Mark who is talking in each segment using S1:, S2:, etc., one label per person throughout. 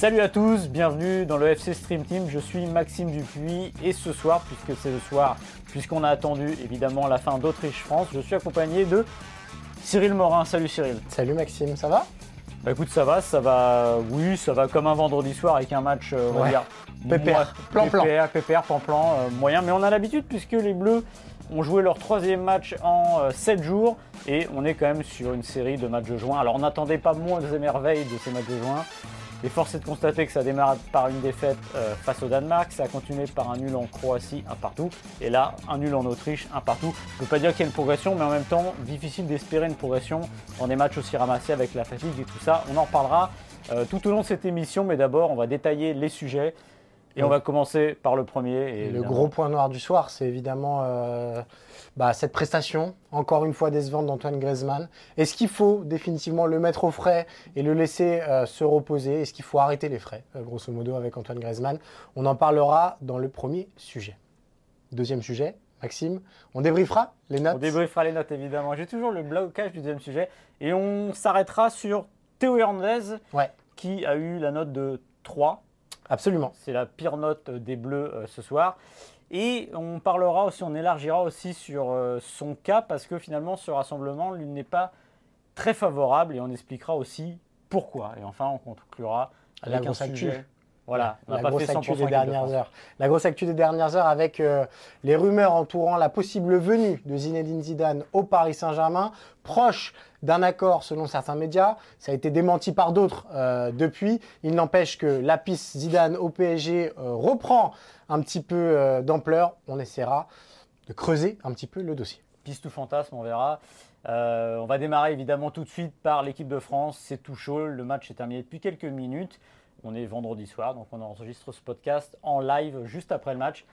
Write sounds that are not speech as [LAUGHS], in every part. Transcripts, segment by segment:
S1: Salut à tous, bienvenue dans le FC Stream Team. Je suis Maxime Dupuis et ce soir, puisque c'est le soir, puisqu'on a attendu évidemment la fin d'Autriche-France, je suis accompagné de Cyril Morin. Salut Cyril.
S2: Salut Maxime, ça va?
S1: Bah écoute, ça va, ça va, oui, ça va comme un vendredi soir avec un match, euh, on va
S2: Ouais.
S1: dire,
S2: Pépère.
S1: moi-
S2: Plan-plan.
S1: pépère, pépère, plan-plan, euh, moyen. Mais on a l'habitude puisque les Bleus ont joué leur troisième match en 7 jours et on est quand même sur une série de matchs de juin. Alors on n'attendait pas moins des merveilles de ces matchs de juin. Et force est de constater que ça démarre par une défaite euh, face au Danemark, ça a continué par un nul en Croatie, un partout, et là un nul en Autriche, un partout. Je ne peux pas dire qu'il y a une progression, mais en même temps difficile d'espérer une progression dans des matchs aussi ramassés avec la fatigue et tout ça. On en reparlera euh, tout au long de cette émission, mais d'abord on va détailler les sujets et on va commencer par le premier. Et
S2: Le gros point noir du soir, c'est évidemment euh, bah, cette prestation, encore une fois décevante d'Antoine Griezmann. Est-ce qu'il faut définitivement le mettre au frais et le laisser euh, se reposer? Est-ce qu'il faut arrêter les frais, euh, grosso modo, avec Antoine Griezmann? On en parlera dans le premier sujet. Deuxième sujet, Maxime, on débriefera les notes
S1: On débriefera les notes évidemment. J'ai toujours le blocage du deuxième sujet et on s'arrêtera sur Théo Hernandez
S2: Ouais,
S1: qui a eu la note de 3.
S2: absolument.
S1: C'est la pire note des Bleus euh, ce soir. Et on parlera aussi, on élargira aussi sur euh, son cas parce que finalement ce rassemblement lui n'est pas très favorable et on expliquera aussi pourquoi. Et enfin on conclura
S2: La
S1: avec un sujet. Voilà, on
S2: la
S1: pas
S2: grosse
S1: fait 100%
S2: actu des
S1: de
S2: dernières heures. La grosse actu des dernières heures avec euh, les rumeurs entourant la possible venue de Zinedine Zidane au Paris Saint-Germain, proche d'un accord selon certains médias. Ça a été démenti par d'autres euh, depuis. Il n'empêche que la piste Zidane au PSG euh, reprend un petit peu d'ampleur. On essaiera de creuser un petit peu le dossier.
S1: piste ou fantasme, on verra. On va démarrer évidemment tout de suite par l'équipe de France. C'est tout chaud. Le match est terminé depuis quelques minutes. On est vendredi soir, donc on enregistre ce podcast en live juste après le match.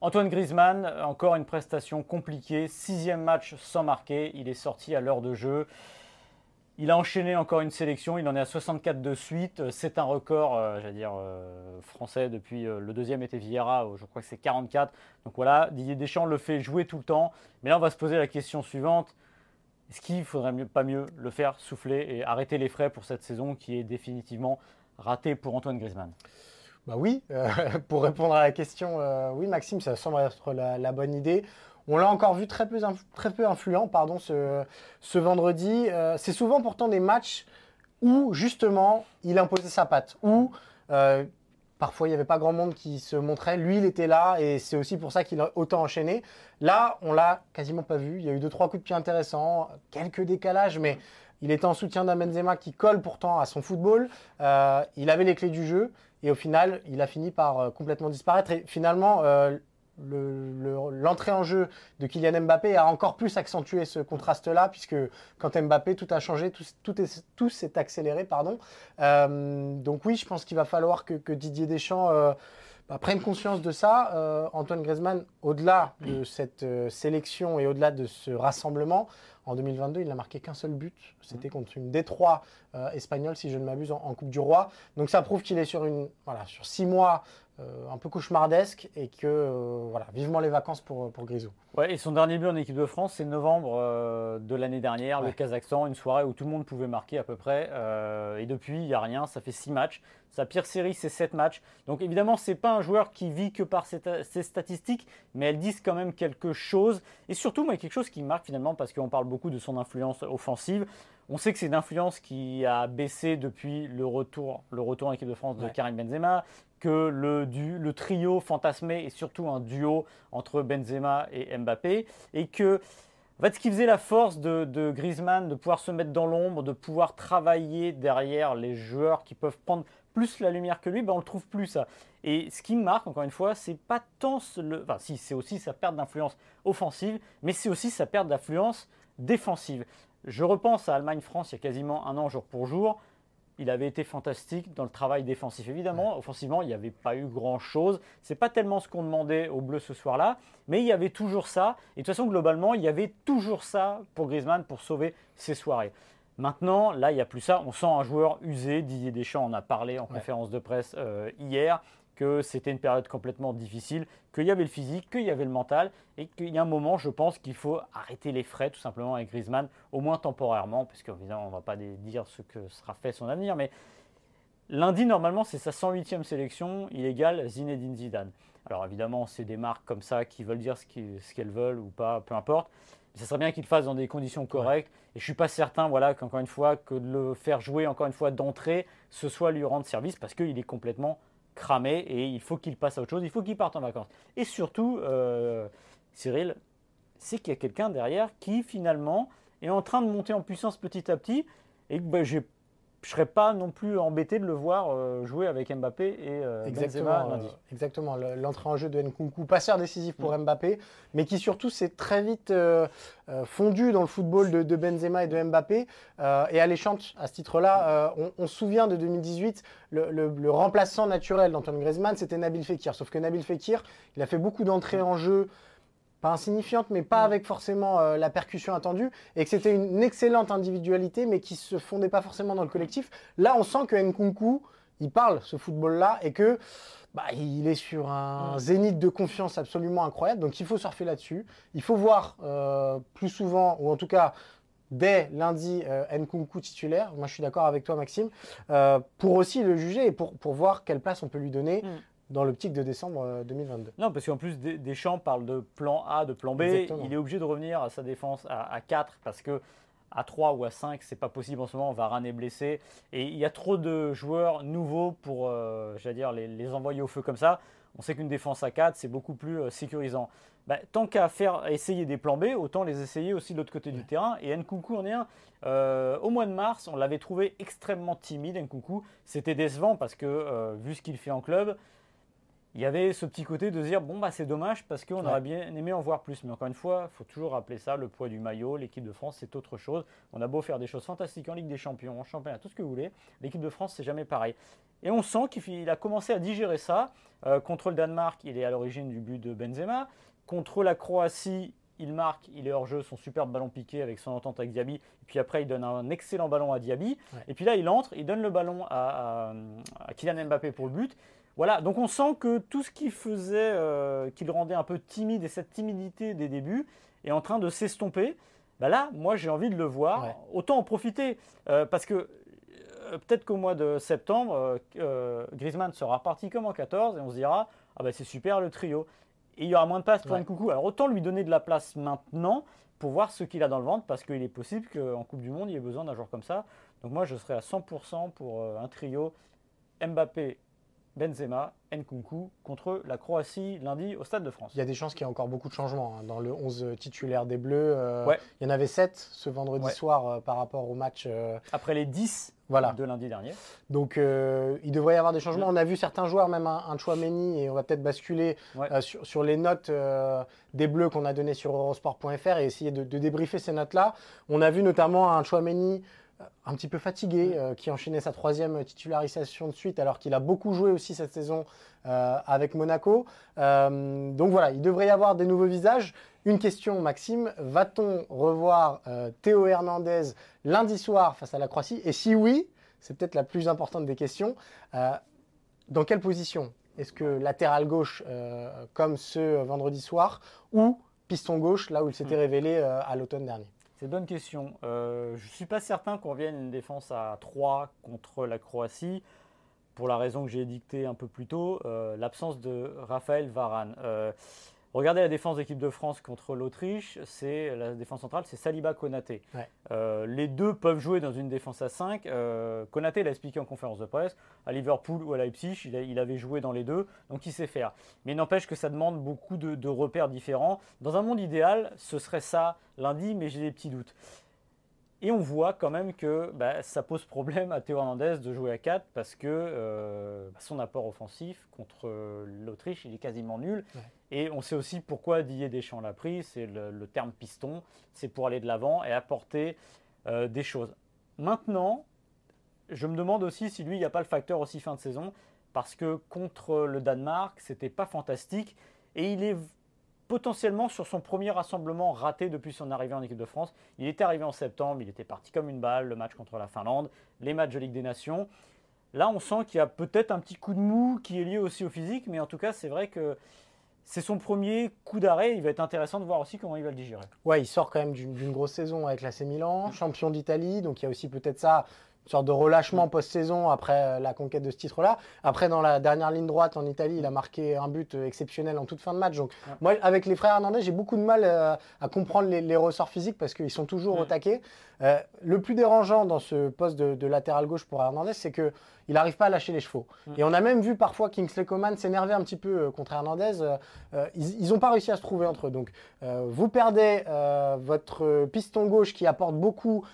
S1: Antoine Griezmann, encore une prestation compliquée. Sixième match sans marquer. Il est sorti à l'heure de jeu. Il a enchaîné encore une sélection, il en est à 64 de suite. C'est un record, euh, j'allais dire, euh, français depuis euh, le deuxième était Vieira, je crois que c'est 44. Donc voilà, Didier Deschamps le fait jouer tout le temps. Mais là, on va se poser la question suivante. Est-ce qu'il faudrait pas mieux le faire souffler et arrêter les frais pour cette saison qui est définitivement ratée pour Antoine Griezmann
S2: Bah oui, euh, [LAUGHS] pour répondre à la question, euh, oui Maxime, ça semble être la, bonne idée. On l'a encore vu très peu, influent pardon, ce, vendredi. Euh, c'est souvent pourtant des matchs où justement il imposait sa patte, où parfois il n'y avait pas grand monde qui se montrait. Lui, il était là et c'est aussi pour ça qu'il a autant enchaîné. Là, on l'a quasiment pas vu. Il y a eu deux, trois coups de pied intéressants, quelques décalages, mais il était en soutien d'un Benzema qui colle pourtant à son football. Euh, il avait les clés du jeu et au final, il a fini par euh, complètement disparaître. Et finalement, euh, le- le- l'entrée en jeu de Kylian Mbappé a encore plus accentué ce contraste-là, puisque quand Mbappé, tout a changé, tout, tout est- tout s'est accéléré. Pardon. Donc oui, je pense qu'il va falloir que, Didier Deschamps bah, prenne conscience de ça. Euh, Antoine Griezmann, au-delà de cette euh, sélection et au-delà de ce rassemblement, en 2022, il n'a marqué qu'un seul but. C'était contre une Détroit euh, espagnole, si je ne m'abuse, en, en Coupe du Roi. Donc ça prouve qu'il est sur, une, voilà, sur six mois euh, un peu cauchemardesque et que euh, voilà, vivement les vacances pour, pour Grisou.
S1: Ouais, et son dernier but en équipe de France, c'est novembre euh, de l'année dernière, le. Kazakhstan, une soirée où tout le monde pouvait marquer à peu près. euh, et depuis, il n'y a rien, ça fait six matchs. Sa pire série, c'est sept matchs. Donc évidemment, c'est pas un joueur qui vit que par ses, ta- ses statistiques, mais elles disent quand même quelque chose. Et surtout, moi, quelque chose qui marque finalement, parce qu'on parle beaucoup de son influence offensive. On sait que c'est une influence qui a baissé depuis le retour, le retour en équipe de France de
S2: Ouais.
S1: Karim Benzema, que le, du, le trio fantasmé est surtout un duo entre Benzema et Mbappé, et que En fait, ce qui faisait la force de, Griezmann, de pouvoir se mettre dans l'ombre, de pouvoir travailler derrière les joueurs qui peuvent prendre plus la lumière que lui, ben on le trouve plus ça. Et ce qui me marque, encore une fois, c'est pas tant le, enfin si, c'est aussi sa perte d'influence offensive, mais c'est aussi sa perte d'influence défensive. Je repense à Allemagne-France il y a quasiment un an jour pour jour il avait été fantastique dans le travail défensif. Évidemment, offensivement, il n'y avait pas eu grand-chose. Ce n'est pas tellement ce qu'on demandait aux Bleus ce soir-là, mais il y avait toujours ça. Et de toute façon, globalement, il y avait toujours ça pour Griezmann pour sauver ses soirées. Maintenant, là, il n'y a plus ça. On sent un joueur usé. Didier Deschamps en a parlé en conférence de presse euh, hier que c'était une période complètement difficile, qu'il y avait le physique, qu'il y avait le mental, et qu'il y a un moment, je pense qu'il faut arrêter les frais tout simplement avec Griezmann, au moins temporairement, parce qu'évidemment, on ne va pas dire ce que sera fait son avenir, mais lundi, normalement, c'est sa 108e sélection, il égale Zinedine Zidane. Alors évidemment, c'est des marques comme ça qui veulent dire ce qu'elles veulent ou pas, peu importe. Mais ça serait bien qu'il le fasse dans des conditions correctes. Et je ne suis pas certain, voilà, qu'encore une fois, que de le faire jouer encore une fois d'entrée, ce soit lui rendre service parce qu'il est complètement cramé et il faut qu'il passe à autre chose, il faut qu'il parte en vacances. Et surtout, euh, Cyril, c'est qu'il y a quelqu'un derrière qui finalement est en train de monter en puissance petit à petit et que bah, j'ai je ne serais pas non plus embêté de le voir euh, jouer avec Mbappé et euh, Benzema lundi. Euh,
S2: exactement, l'entrée en jeu de Nkunku, passeur décisif pour mm. Mbappé, mais qui surtout s'est très vite fondu dans le football de, Benzema et de Mbappé et alléchante à ce titre-là. On, se souvient de 2018, le, le remplaçant naturel d'Antoine Griezmann, c'était Nabil Fekir. Sauf que Nabil Fekir, il a fait beaucoup d'entrées en jeu pas insignifiante, mais pas avec forcément euh, la percussion attendue, et que c'était une excellente individualité, mais qui se fondait pas forcément dans le collectif. Là, on sent que Nkunku, il parle ce football-là, et que bah, il est sur un zénith de confiance absolument incroyable. Donc il faut surfer là-dessus. Il faut voir euh, plus souvent, ou en tout cas dès lundi, euh, Nkunku titulaire. Moi, je suis d'accord avec toi, Maxime, pour aussi le juger et pour, pour voir quelle place on peut lui donner. Mm dans l'optique de décembre 2022. Euh,
S1: non, parce qu'en plus, Deschamps parle de plan A, de plan B. Il est obligé de revenir à sa défense à, 4 parce que à 3 ou à 5, c'est pas possible en ce moment. Varane est blessé. Et il y a trop de joueurs nouveaux pour euh, dire, les, envoyer au feu comme ça. On sait qu'une défense à 4, c'est beaucoup plus euh, sécurisant. Bah, tant qu'à faire essayer des plans B, autant les essayer aussi de l'autre côté du terrain. Et Nkunku en est un. au mois de mars, on l'avait trouvé extrêmement timide, Nkunku. C'était décevant parce que, vu ce qu'il fait en club, il y avait ce petit côté de dire bon bah c'est dommage parce qu'on aurait bien aimé en voir plus. Mais encore une fois, il faut toujours rappeler ça, le poids du maillot, l'équipe de France c'est autre chose. On a beau faire des choses fantastiques en Ligue des Champions, en championnat, tout ce que vous voulez, l'équipe de France c'est jamais pareil. Et on sent qu'il a commencé à digérer ça. Euh, contre le Danemark, il est à l'origine du but de Benzema. Contre la Croatie, il marque, il est hors jeu, son superbe ballon piqué avec son entente avec Diaby. Et puis après, il donne un excellent ballon à Diaby. Et puis là, il entre, il donne le ballon à, à Kylian Mbappé pour le but. Voilà, donc on sent que tout ce qui faisait, euh, qui le rendait un peu timide et cette timidité des débuts est en train de s'estomper. Bah là, moi j'ai envie de le voir. Autant en profiter euh, parce que euh, peut-être qu'au mois de septembre, Griezmann sera parti comme en 14 et on se dira ah bah c'est super le trio. Et il y aura moins de place pour un coucou. Alors autant lui donner de la place maintenant pour voir ce qu'il a dans le ventre parce qu'il est possible qu'en Coupe du Monde il y ait besoin d'un joueur comme ça. Donc moi je serai à 100% pour un trio Mbappé, Benzema, Nkunku contre la Croatie lundi au Stade de France.
S2: Il y a des chances qu'il y ait encore beaucoup de changements hein, dans le 11 titulaire des Bleus. Euh, il y en avait 7 ce vendredi soir euh, par rapport au match. Euh,
S1: Après les 10 de lundi dernier.
S2: Donc il devrait y avoir des changements. On a vu certains joueurs, même un, un Chouameni, et on va peut-être basculer sur, les notes des Bleus qu'on a données sur eurosport.fr et essayer de, de débriefer ces notes-là. On a vu notamment un Chouameni un petit peu fatigué, euh, qui enchaînait sa troisième titularisation de suite, alors qu'il a beaucoup joué aussi cette saison euh, avec Monaco. Euh, donc voilà, il devrait y avoir des nouveaux visages. Une question, Maxime, va-t-on revoir Théo Hernandez lundi soir face à la Croatie? Et si oui, c'est peut-être la plus importante des questions, dans quelle position? Est-ce que latéral gauche, comme ce vendredi soir, ou piston gauche, là où il s'était hmm. révélé à l'automne dernier?
S1: C'est une bonne question. Euh, je ne suis pas certain qu'on revienne une défense à 3 contre la Croatie, pour la raison que j'ai dictée un peu plus tôt, euh, l'absence de Raphaël Varane. Euh, Regardez la défense d'équipe de France contre l'Autriche, c'est la défense centrale, c'est Saliba Konaté. Euh, les deux peuvent jouer dans une défense à 5. Euh, Konaté l'a expliqué en conférence de presse, à Liverpool ou à Leipzig, il, avait joué dans les deux, donc il sait faire. Mais il n'empêche que ça demande beaucoup de repères différents. Dans un monde idéal, ce serait ça lundi, mais j'ai des petits doutes. Et on voit quand même que bah, ça pose problème à Théo Hernandez de jouer à 4 parce que euh, bah, son apport offensif contre euh, l'Autriche, il est quasiment nul. Et on sait aussi pourquoi Didier Deschamps l'a pris, c'est le, terme piston, c'est pour aller de l'avant et apporter euh, des choses. Maintenant, je me demande aussi si lui, il n'y a pas le facteur aussi fin de saison, parce que contre le Danemark, c'était pas fantastique. Et il est potentiellement sur son premier rassemblement raté depuis son arrivée en équipe de France. Il était arrivé en septembre, il était parti comme une balle, le match contre la Finlande, les matchs de Ligue des Nations. Là, on sent qu'il y a peut-être un petit coup de mou qui est lié aussi au physique, mais en tout cas, c'est vrai que c'est son premier coup d'arrêt. Il va être intéressant de voir aussi comment il va le digérer.
S2: Ouais, il sort quand même d'une grosse saison avec l'AC Milan, champion d'Italie, donc il y a aussi peut-être ça sorte de relâchement post-saison après euh, la conquête de ce titre-là. Après, dans la dernière ligne droite en Italie, il a marqué un but euh, exceptionnel en toute fin de match. Donc, moi, avec les frères Hernandez, j'ai beaucoup de mal euh, à comprendre les, ressorts physiques parce qu'ils sont toujours au taquet. le plus dérangeant dans ce poste de, latéral gauche pour Hernandez, c'est que il n'arrive pas à lâcher les chevaux. Et on a même vu parfois Kingsley Coman s'énerver un petit peu contre Hernandez. ils n'ont pas réussi à se trouver entre eux. Donc, vous perdez votre piston gauche qui apporte beaucoup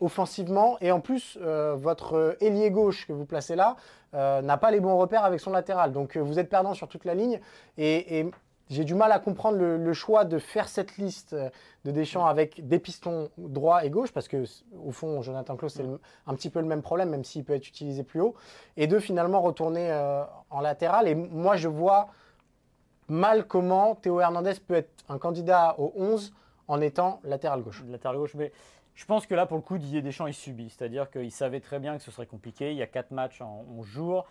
S2: offensivement et en plus euh, votre ailier gauche que vous placez là euh, n'a pas les bons repères avec son latéral. Donc euh, vous êtes perdant sur toute la ligne. Et, j'ai du mal à comprendre le, choix de faire cette liste de Deschamps avec des pistons droit et gauche, parce que au fond, Jonathan Klaus, c'est un petit peu le même problème, même s'il peut être utilisé plus haut, et de finalement retourner en latéral. Et moi, je vois mal comment Théo Hernandez peut être un candidat au 11 en étant latéral gauche.
S1: Latéral gauche, mais je pense que là, pour le coup, Didier Deschamps, il subit. C'est-à-dire qu'il savait très bien que ce serait compliqué. Il y a quatre matchs en 11 jours.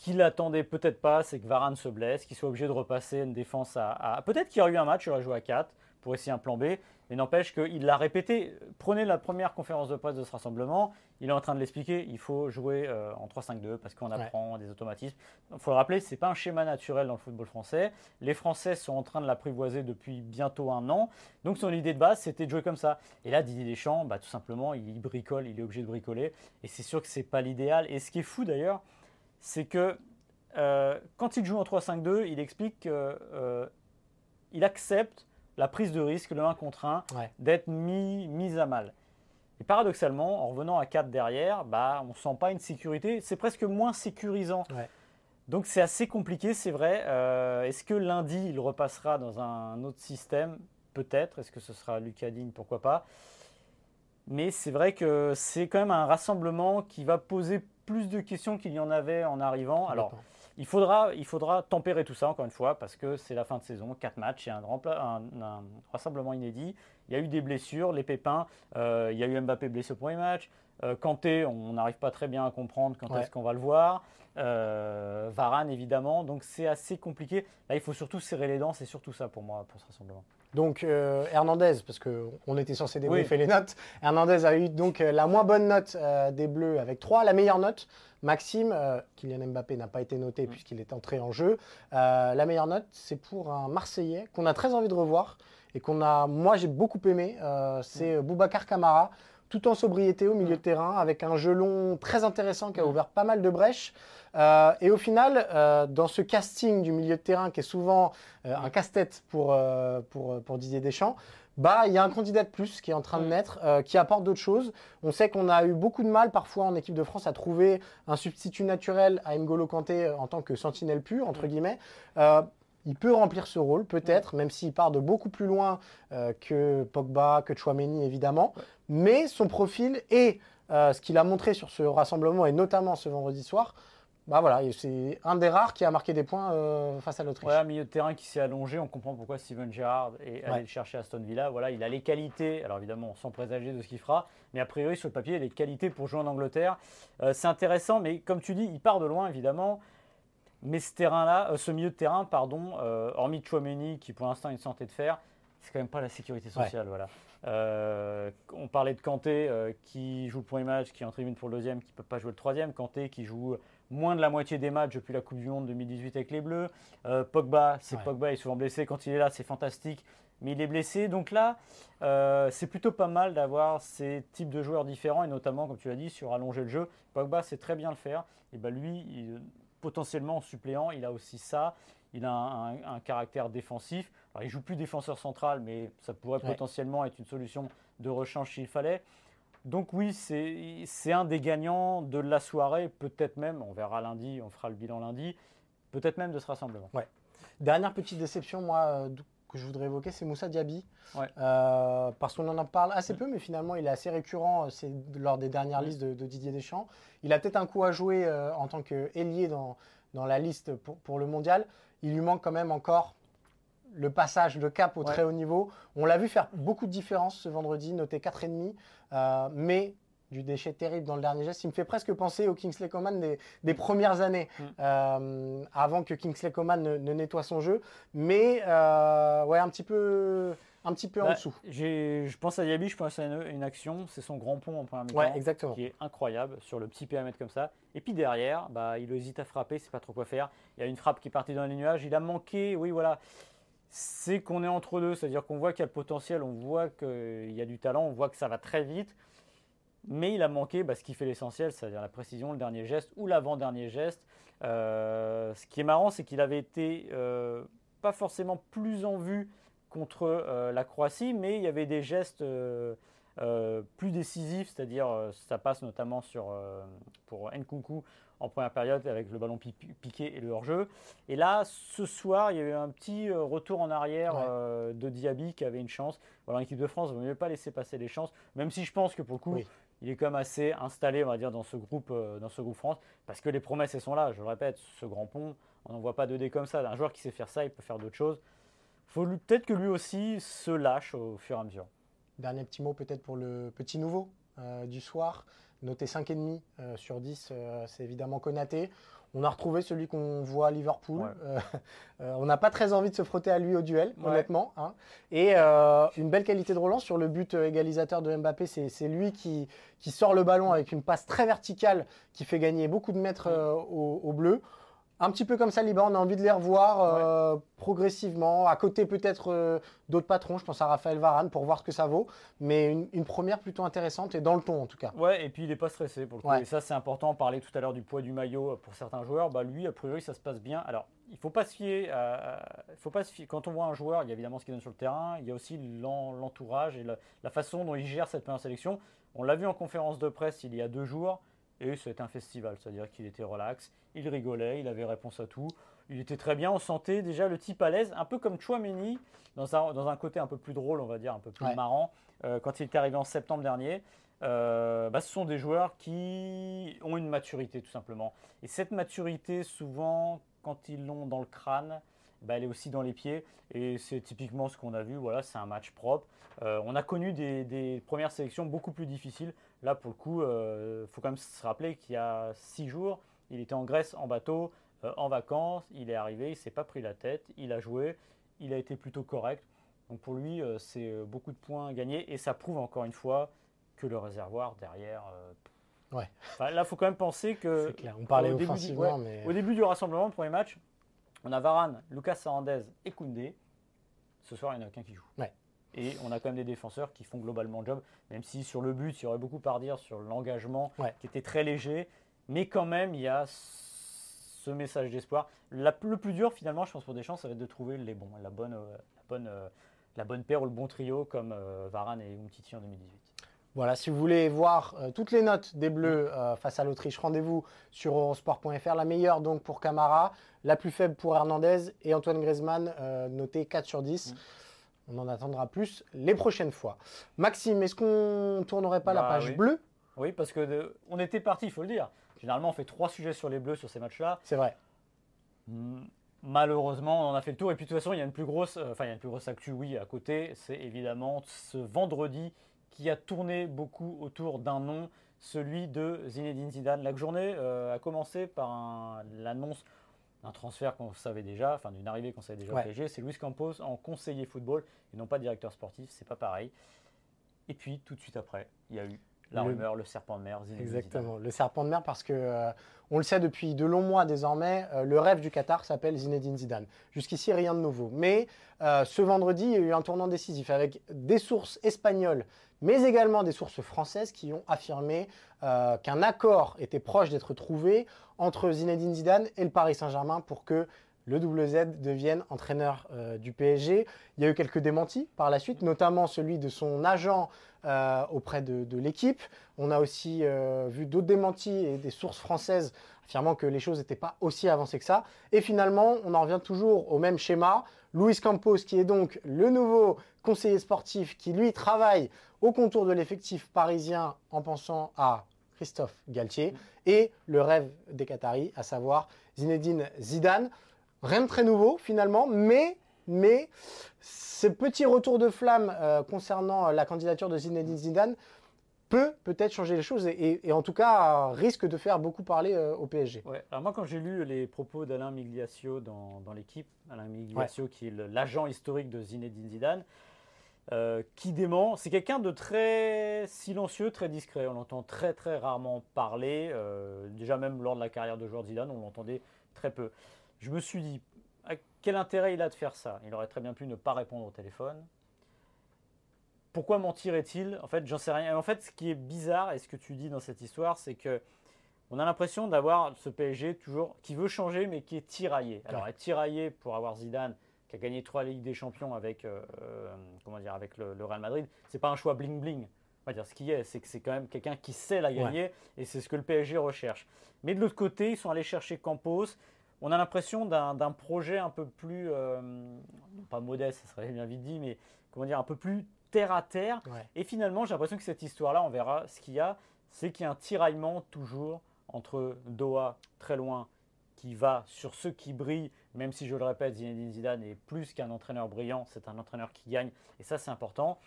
S1: Qu'il attendait peut-être pas, c'est que Varane se blesse, qu'il soit obligé de repasser une défense à. Peut-être qu'il y aurait eu un match, il aurait joué à 4 pour essayer un plan B. Mais n'empêche qu'il l'a répété. Prenez la première conférence de presse de ce rassemblement. Il est en train de l'expliquer. Il faut jouer euh, en 3-5-2 parce qu'on apprend des automatismes. Il faut le rappeler, ce n'est pas un schéma naturel dans le football français. Les Français sont en train de l'apprivoiser depuis bientôt un an. Donc son idée de base, c'était de jouer comme ça. Et là, Didier Deschamps, bah, tout simplement, il bricole. Il est obligé de bricoler. Et c'est sûr que ce n'est pas l'idéal. Et ce qui est fou d'ailleurs, c'est que euh, quand il joue en 3-5-2, il explique qu'il euh, accepte la prise de risque, le 1 contre 1, d'être mis, mis à mal. Et paradoxalement, en revenant à 4 derrière, bah, on ne sent pas une sécurité. C'est presque moins sécurisant. Donc c'est assez compliqué, c'est vrai. Euh, est-ce que lundi, il repassera dans un autre système? Peut-être. Est-ce que ce sera Lucadine Pourquoi pas? Mais c'est vrai que c'est quand même un rassemblement qui va poser plus de questions qu'il y en avait en arrivant. Alors, il faudra, il faudra tempérer tout ça, encore une fois, parce que c'est la fin de saison, quatre matchs, il y a un, rassemblement inédit. Il y a eu des blessures, les pépins. Euh, il y a eu Mbappé blessé au premier match. Euh, Kanté, on n'arrive pas très bien à comprendre quand est-ce qu'on va le voir. Euh, Varane, évidemment. Donc c'est assez compliqué. Là, il faut surtout serrer les dents. C'est surtout ça pour moi, pour ce rassemblement.
S2: Donc Hernandez, parce qu'on était censé débriefer les notes, Hernandez a eu donc la moins bonne note des Bleus avec 3, la meilleure note Maxime, euh, Kylian Mbappé n'a pas été noté mm. puisqu'il est entré en jeu. Euh, la meilleure note, c'est pour un Marseillais qu'on a très envie de revoir et qu'on a, moi j'ai beaucoup aimé. Euh, c'est mm. Boubacar Camara, tout en sobriété au milieu mm. de terrain, avec un jeu long très intéressant qui a ouvert pas mal de brèches. Et au final, dans ce casting du milieu de terrain qui est souvent un casse-tête pour, pour, pour Didier Deschamps, bah, il y a un candidat de plus qui est en train de naître, euh, qui apporte d'autres choses. On sait qu'on a eu beaucoup de mal parfois en équipe de France à trouver un substitut naturel à N'Golo Kanté euh, en tant que sentinelle pure, entre guillemets. Euh, il peut remplir ce rôle, peut-être, même s'il part de beaucoup plus loin que Pogba, que Chouameni, évidemment. Mais son profil et ce qu'il a montré sur ce rassemblement, et notamment ce vendredi soir, bah voilà, c'est un des rares qui a marqué des points euh, face à l'Autriche.
S1: Voilà, milieu de terrain qui s'est allongé, on comprend pourquoi Steven Gerrard est allé le chercher à Aston Villa. Voilà, il a les qualités, alors évidemment sans présager de ce qu'il fera, mais a priori sur le papier, il a les qualités pour jouer en Angleterre. Euh, c'est intéressant, mais comme tu dis, il part de loin évidemment. Mais ce terrain-là, euh, ce milieu de terrain, pardon, hormis Chouameni qui pour l'instant a une santé de fer, c'est quand même pas la sécurité sociale. Voilà. on parlait de Kanté qui joue le premier match, qui est en tribune pour le deuxième, qui ne peut pas jouer le troisième. Kanté qui joue moins de la moitié des matchs depuis la Coupe du Monde 2018 avec les Bleus. Pogba, c'est Pogba, il est souvent blessé. Quand il est là, c'est fantastique mais il est blessé. Donc là, euh, c'est plutôt pas mal d'avoir ces types de joueurs différents, et notamment, comme tu l'as dit, sur allonger le jeu. Pogba sait très bien le faire. Et ben lui, potentiellement en suppléant, il a aussi ça. Il a un, caractère défensif. Alors, il joue plus défenseur central, mais ça pourrait potentiellement être une solution de rechange s'il fallait. Donc oui, c'est un des gagnants de la soirée, peut-être même, on verra lundi, on fera le bilan lundi, peut-être même de ce rassemblement.
S2: Ouais. Dernière petite déception, moi, euh, que je voudrais évoquer, c'est Moussa Diaby. Euh, parce qu'on en parle assez peu, mais finalement, il est assez récurrent euh, c'est lors des dernières listes de, Didier Deschamps. Il a peut-être un coup à jouer euh, en tant qu'ailier dans, dans la liste pour, pour, le mondial. Il lui manque quand même encore le passage de cap au très haut niveau. On l'a vu faire beaucoup de différences ce vendredi, noté 4,5. Euh, mais du déchet terrible dans le dernier geste. Il me fait presque penser au Kingsley Coman des, premières années, mm. euh, avant que Kingsley Coman ne, nettoie son jeu. Mais euh, ouais, un petit peu, un petit peu en bah, dessous.
S1: Je pense à Diaby, je pense à une, action, c'est son grand pont en première mi-temps, qui est incroyable sur le petit périmètre comme ça. Et puis derrière, bah, il hésite à frapper, c'est pas trop quoi faire. Il y a une frappe qui est partie dans les nuages, il a manqué, oui voilà. C'est qu'on est entre deux, c'est-à-dire qu'on voit qu'il y a le potentiel, on voit qu'il y a du talent, on voit que ça va très vite. Mais il a manqué bah, ce qui fait l'essentiel, c'est-à-dire la précision, le dernier geste ou l'avant-dernier geste. Euh, ce qui est marrant, c'est qu'il avait été euh, pas forcément plus en vue contre euh, la Croatie, mais il y avait des gestes plus décisifs, c'est-à-dire ça passe notamment pour Nkunku en première période avec le ballon piqué et le hors-jeu. Et là, ce soir, il y avait un petit retour en arrière de Diaby qui avait une chance. Voilà, l'équipe de France, il ne vaut mieux pas laisser passer les chances, même si je pense que pour le coup, il est quand même assez installé, on va dire, dans ce groupe, euh, dans ce groupe France, parce que les promesses, elles sont là. Je le répète, ce grand pont, on n'en voit pas de dés comme ça. Un joueur qui sait faire ça, il peut faire d'autres choses. Faut peut-être que lui aussi se lâche au fur et à mesure.
S2: Dernier petit mot peut-être pour le petit nouveau euh, du soir. Noté 5,5 euh, sur 10, c'est évidemment Konaté. On a retrouvé celui qu'on voit à Liverpool. Euh, [LAUGHS] euh, on n'a pas très envie de se frotter à lui au duel, honnêtement. Hein. Et euh, une belle qualité de relance sur le but égalisateur de Mbappé. C'est lui qui, sort le ballon avec une passe très verticale qui fait gagner beaucoup de mètres au, au bleu un petit peu comme ça, Liban, on a envie de les revoir euh, progressivement, à côté peut-être euh, d'autres patrons, je pense à Raphaël Varane pour voir ce que ça vaut, mais une, première plutôt intéressante et dans le ton en tout cas.
S1: Ouais, et puis il n'est pas stressé pour le coup. Et ça, c'est important. On parlait tout à l'heure du poids du maillot pour certains joueurs. Bah, lui, a priori, ça se passe bien. Alors, il ne faut pas se fier, faut pas se fier. Quand on voit un joueur, il y a évidemment ce qu'il donne sur le terrain, il y a aussi l'entourage et la, façon dont il gère cette première sélection. On l'a vu en conférence de presse il y a deux jours. Et c'était un festival, c'est-à-dire qu'il était relax, il rigolait, il avait réponse à tout. Il était très bien, on sentait déjà le type à l'aise, un peu comme Chouameni, dans un, dans un côté un peu plus drôle, on va dire, un peu plus marrant, euh, quand il est arrivé en septembre dernier. Euh, bah, ce sont des joueurs qui ont une maturité tout simplement. Et cette maturité, souvent, quand ils l'ont dans le crâne, bah, elle est aussi dans les pieds. Et c'est typiquement ce qu'on a vu. Voilà, c'est un match propre. Euh, on a connu des, des, premières sélections beaucoup plus difficiles. Là, pour le coup, il euh, faut quand même se rappeler qu'il y a six jours, il était en Grèce en bateau, euh, en vacances, il est arrivé, il ne s'est pas pris la tête, il a joué, il a été plutôt correct. Donc pour lui, euh, c'est beaucoup de points gagnés et ça prouve encore une fois que le réservoir derrière.
S2: ouais.
S1: là, il faut quand même penser que.
S2: C'est clair, on parlait au début, du, mais...
S1: au début du rassemblement, le premier match, on a Varane, Lucas Hernandez et Koundé. Ce soir, il n'y en a aucun qui joue.
S2: Ouais.
S1: Et on a quand même des défenseurs qui font globalement le job, même si sur le but, il y aurait beaucoup à redire sur l'engagement qui était très léger. Mais quand même, il y a ce message d'espoir. Le plus dur, finalement, je pense pour Deschamps, ça va être de trouver les bons, la bonne, euh, la bonne, euh, la bonne paire ou le bon trio comme euh, Varane et Umtiti en 2018.
S2: Voilà, si vous voulez voir toutes les notes des Bleus face à l'Autriche, rendez-vous sur eurosport.fr. La meilleure donc pour Camara, la plus faible pour Hernandez et Antoine Griezmann, noté 4 sur 10. On en attendra plus les prochaines fois. Maxime, est-ce qu'on tournerait pas la bah page bleue?
S1: Oui, parce que on était parti, il faut le dire. Généralement, on fait trois sujets sur les bleus sur ces matchs-là.
S2: C'est vrai.
S1: Malheureusement, on en a fait le tour. Et puis, de toute façon, il y a une plus grosse, euh, enfin, il y a une plus grosse actu, oui, à côté. C'est évidemment ce vendredi qui a tourné beaucoup autour d'un nom, celui de Zinedine Zidane. La journée euh, a commencé par l'annonce un transfert qu'on savait déjà, enfin d'une arrivée qu'on savait déjà au PSG, c'est Luis Campos en conseiller football et non pas directeur sportif, c'est pas pareil. Et puis, tout de suite après, il y a eu la
S2: Le-
S1: rumeur, le serpent de mer, Zinedine
S2: Exactement, le serpent de mer parce que euh, on le sait depuis de longs mois désormais, euh, le rêve du Qatar s'appelle Zinedine Zidane. Jusqu'ici rien de nouveau, mais euh, ce vendredi il y a eu un tournant décisif avec des sources espagnoles, mais également des sources françaises qui ont affirmé euh, qu'un accord était proche d'être trouvé entre Zinedine Zidane et le Paris Saint-Germain pour que le WZ devienne entraîneur euh, du PSG. Il y a eu quelques démentis par la suite, notamment celui de son agent euh, auprès de, l'équipe. On a aussi vu d'autres démentis et des sources françaises affirmant que les choses n'étaient pas aussi avancées que ça. Et finalement, on en revient toujours au même schéma. Luis Campos, qui est donc le nouveau conseiller sportif, qui lui travaille au contour de l'effectif parisien en pensant à Christophe Galtier et le rêve des Qataris, à savoir Zinedine Zidane. Rien de très nouveau finalement, mais, mais ce petit retour de flamme euh, concernant la candidature de Zinedine Zidane peut peut-être changer les choses et, et- et en tout cas risque de faire beaucoup parler euh, au PSG.
S1: Ouais. Alors moi, quand j'ai lu les propos d'Alain Migliaccio dans, dans l'équipe, Alain Migliaccio qui est l'agent historique de Zinedine Zidane, euh, qui dément, c'est quelqu'un de très silencieux, très discret. On l'entend très très rarement parler. euh, déjà même lors de la carrière de joueur de Zidane, on l'entendait très peu. Je me suis dit, à quel intérêt il a de faire ça? Il aurait très bien pu ne pas répondre au téléphone. Pourquoi mentirait-il En fait, j'en sais rien. En fait, ce qui est bizarre et ce que tu dis dans cette histoire, c'est que on a l'impression d'avoir ce PSG toujours qui veut changer mais qui est tiraillé. Alors
S2: Ouais.
S1: être tiraillé pour avoir Zidane qui a gagné trois Ligues des Champions avec euh, euh, comment dire avec le, le Real Madrid, c'est pas un choix bling bling. On va dire ce qui est, c'est que c'est quand même quelqu'un qui sait la gagner et c'est ce que le PSG recherche. Mais de l'autre côté, ils sont allés chercher Campos. On a l'impression d'un projet un peu plus, euh, pas modeste, ça serait bien vite dit, mais comment dire, un peu plus terre à terre.
S2: Ouais.
S1: Et finalement, j'ai l'impression que cette histoire-là, on verra ce qu'il y a, c'est qu'il y a un tiraillement toujours entre Doha, très loin, qui va sur ceux qui brillent, même si je le répète, Zinedine Zidane est plus qu'un entraîneur brillant, c'est un entraîneur qui gagne, et ça c'est important.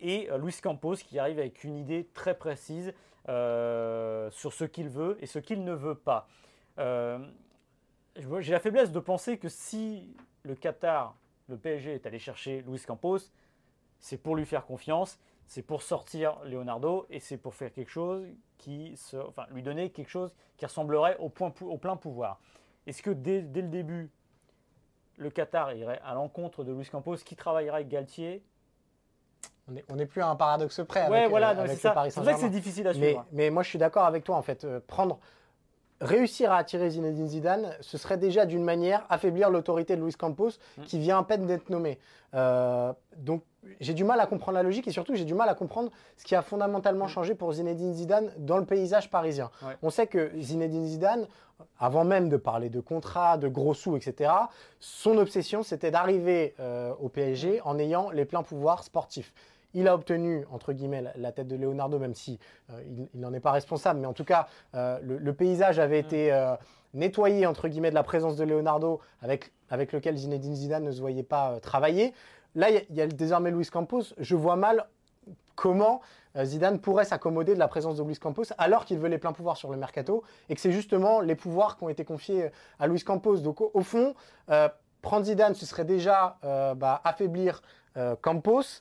S1: Et euh, Luis Campos qui arrive avec une idée très précise euh, sur ce qu'il veut et ce qu'il ne veut pas. Euh, j'ai la faiblesse de penser que si le Qatar, le PSG est allé chercher Luis Campos, c'est pour lui faire confiance, c'est pour sortir Leonardo et c'est pour faire quelque chose qui se, enfin, lui donner quelque chose qui ressemblerait au, point, pou- au plein pouvoir. Est-ce que dès, dès le début, le Qatar irait à l'encontre de Luis Campos, qui travaillerait avec Galtier?
S2: On n'est plus à un paradoxe près
S1: Ouais,
S2: avec,
S1: voilà,
S2: euh,
S1: non,
S2: avec
S1: c'est
S2: le
S1: ça.
S2: Paris
S1: difficile à
S2: Mais,
S1: suivre.
S2: mais moi, je suis d'accord avec toi. En fait, Euh, prendre, réussir à attirer Zinedine Zidane, ce serait déjà d'une manière affaiblir l'autorité de Luis Campos,
S1: Mm.
S2: qui vient à peine d'être nommé. Euh, donc, j'ai du mal à comprendre la logique et surtout, j'ai du mal à comprendre ce qui a fondamentalement changé pour Zinedine Zidane dans le paysage parisien.
S1: Mm. Ouais.
S2: On sait que Zinedine Zidane, avant même de parler de contrats, de gros sous, etc., son obsession, c'était d'arriver euh, au PSG en ayant les pleins pouvoirs sportifs. Il a obtenu, entre guillemets, la, la tête de Leonardo, même si euh, il- n'en est pas responsable, mais en tout cas, euh, le, le paysage avait été euh, nettoyé, entre guillemets, de la présence de Leonardo, avec, avec lequel Zinedine Zidane ne se voyait pas travailler. Là, il y a- il y, a désormais Luis Campos. Je vois mal comment Zidane pourrait s'accommoder de la présence de Luis Campos alors qu'il veut les pleins pouvoirs sur le mercato et que c'est justement les pouvoirs qui ont été confiés à Luis Campos. Donc au, au fond, prendre Zidane, ce serait déjà euh, bah, affaiblir Campos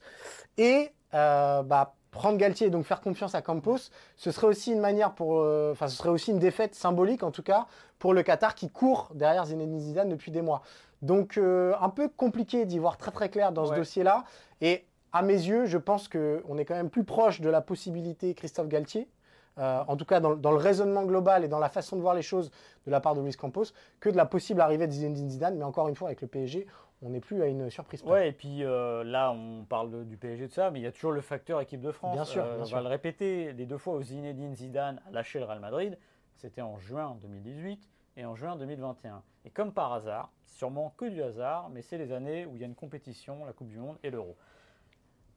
S2: et euh, bah, prendre Galtier et donc faire confiance à Campos, ce serait aussi une manière pour, euh, enfin ce serait aussi une défaite symbolique en tout cas pour le Qatar qui court derrière Zinedine Zidane depuis des mois. Donc euh, un peu compliqué d'y voir très très clair dans ce dossier-là et à mes yeux, je pense qu'on est quand même plus proche de la possibilité Christophe Galtier, euh, en tout cas dans, dans le raisonnement global et dans la façon de voir les choses de la part de Luis Campos, que de la possible arrivée de Zinedine Zidane. Mais encore une fois, avec le PSG, on n'est plus à une surprise. près.
S1: Ouais, et puis euh, là, on parle du PSG de ça, mais il y a toujours le facteur équipe de France.
S2: Bien sûr,
S1: Euh, on
S2: sûr.
S1: va le répéter, les deux fois où Zinedine Zidane a lâché le Real Madrid, c'était en juin 2018 et en juin 2021. Et comme par hasard, sûrement que du hasard, mais c'est les années où il y a une compétition, la Coupe du Monde et l'Euro.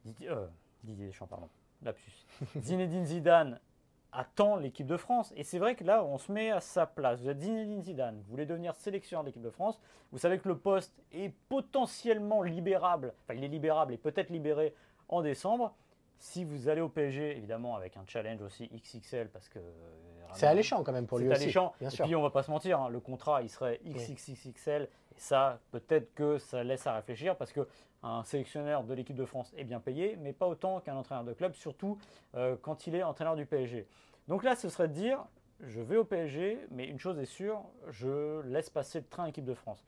S1: Didier, euh, Didier Deschamps, pardon, lapsus. [LAUGHS] Zinedine Zidane attend l'équipe de France. Et c'est vrai que là, on se met à sa place. Vous êtes Zinedine Zidane, vous voulez devenir sélectionneur de l'équipe de France. Vous savez que le poste est potentiellement libérable. Enfin, il est libérable et peut-être libéré en décembre. Si vous allez au PSG, évidemment, avec un challenge aussi XXL, parce que. euh,
S2: C'est alléchant quand même pour lui
S1: c'est
S2: aussi.
S1: alléchant.
S2: Bien
S1: et
S2: sûr.
S1: puis on va pas se mentir, hein, le contrat il serait XXXL Et ça, peut-être que ça laisse à réfléchir parce qu'un sélectionneur de l'équipe de France est bien payé, mais pas autant qu'un entraîneur de club, surtout euh, quand il est entraîneur du PSG. Donc là, ce serait de dire, je vais au PSG, mais une chose est sûre, je laisse passer le train équipe de France.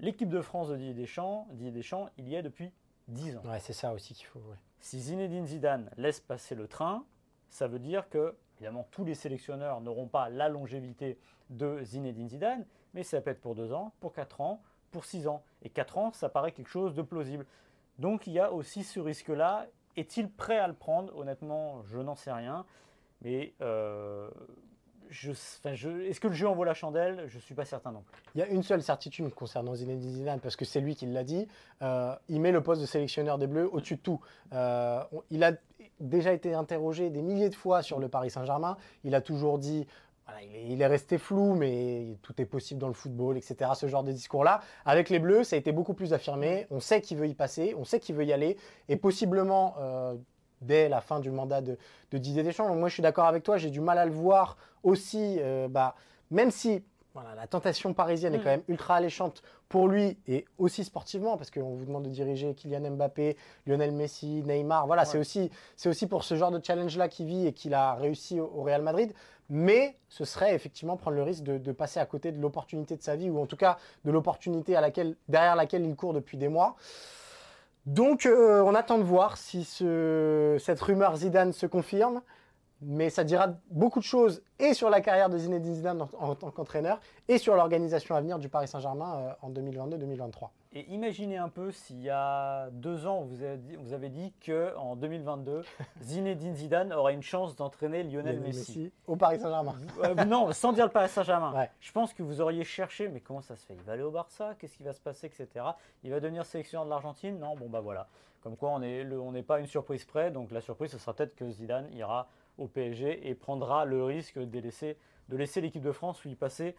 S1: L'équipe de France de Didier Deschamps, Didier Deschamps, il y est depuis 10 ans.
S2: Ouais, c'est ça aussi qu'il faut.
S1: Si Zinedine Zidane laisse passer le train, ça veut dire que, évidemment, tous les sélectionneurs n'auront pas la longévité de Zinedine Zidane, mais ça peut être pour 2 ans, pour 4 ans, pour 6 ans. Et 4 ans, ça paraît quelque chose de plausible. Donc il y a aussi ce risque-là. Est-il prêt à le prendre? Honnêtement, je n'en sais rien. Mais euh, est-ce que le jeu en vaut la chandelle? Je ne suis pas certain non plus.
S2: Il y a une seule certitude concernant Zinedine Zidane, parce que c'est lui qui l'a dit. Euh, il met le poste de sélectionneur des Bleus au-dessus de tout. Euh, il a déjà été interrogé des milliers de fois sur le Paris Saint-Germain. Il a toujours dit il, est, resté flou, mais tout est possible dans le football, etc. Ce genre de discours-là. Avec les Bleus, ça a été beaucoup plus affirmé. On sait qu'il veut y passer, on sait qu'il veut y aller. Et possiblement, euh, dès la fin du mandat de, Didier Deschamps. Donc moi, je suis d'accord avec toi. J'ai du mal à le voir aussi, euh, bah, même si voilà, la tentation parisienne est quand mm. même ultra alléchante pour lui et aussi sportivement, parce qu'on vous demande de diriger Kylian Mbappé, Lionel Messi, Neymar. Voilà, c'est aussi, aussi pour ce genre de challenge-là qu'il vit et qu'il a réussi au, Real Madrid. Mais ce serait effectivement prendre le risque de, passer à côté de l'opportunité de sa vie, ou en tout cas de l'opportunité derrière laquelle il court depuis des mois. Donc, euh, on attend de voir si cette rumeur Zidane se confirme. Mais ça dira beaucoup de choses et sur la carrière de Zinedine Zidane en, tant qu'entraîneur et sur l'organisation à venir du Paris Saint-Germain euh, en 2022-2023.
S1: Et imaginez un peu s'il y a deux ans, vous avez dit, vous avez dit qu'en 2022, [LAUGHS] Zinedine Zidane aurait une chance d'entraîner Lionel, Messi.
S2: Au Paris Saint-Germain.
S1: Euh, non, sans dire le Paris Saint-Germain. Je pense que vous auriez cherché, mais comment ça se fait? Il va aller au Barça? Qu'est-ce qui va se passer etc. Il va devenir sélectionneur de l'Argentine? Non, bon bah voilà. Comme quoi, on n'est pas une surprise près. Donc la surprise, ce sera peut-être que Zidane ira au PSG et prendra le risque de laisser, de laisser l'équipe de France lui passer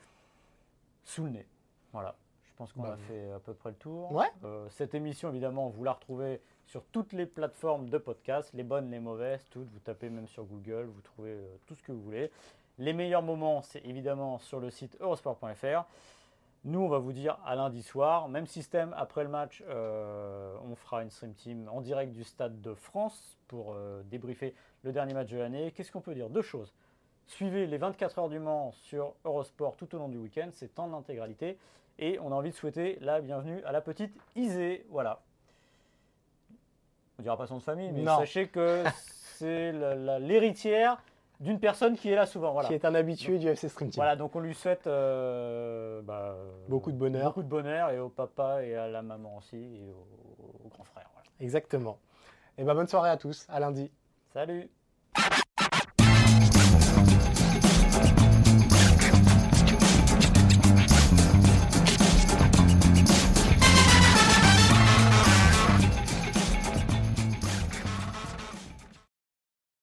S1: sous le nez. Voilà. Je pense qu'on bah, a fait à peu près le tour.
S2: Ouais.
S1: Euh, cette émission, évidemment, vous la retrouvez sur toutes les plateformes de podcast, les bonnes, les mauvaises, toutes. Vous tapez même sur Google, vous trouvez euh, tout ce que vous voulez. Les meilleurs moments, c'est évidemment sur le site eurosport.fr. Nous, on va vous dire à lundi soir. Même système, après le match, euh, on fera une stream team en direct du Stade de France pour débriefer le dernier match de l'année. Qu'est-ce qu'on peut dire? Deux choses. Suivez les 24 heures du Mans sur Eurosport tout au long du week-end, c'est en intégralité. Et on a envie de souhaiter la bienvenue à la petite Isée. Voilà. On dira pas son de famille, mais sachez que [LAUGHS] c'est l'héritière d'une personne qui est là souvent. Voilà.
S2: Qui est un habitué du FC Stream Team.
S1: Voilà, donc on lui souhaite euh, bah,
S2: beaucoup de bonheur.
S1: Beaucoup de bonheur et au papa et à la maman aussi et au, grand frère.
S2: Exactement. Et bah, bonne soirée à tous, à lundi.
S1: Salut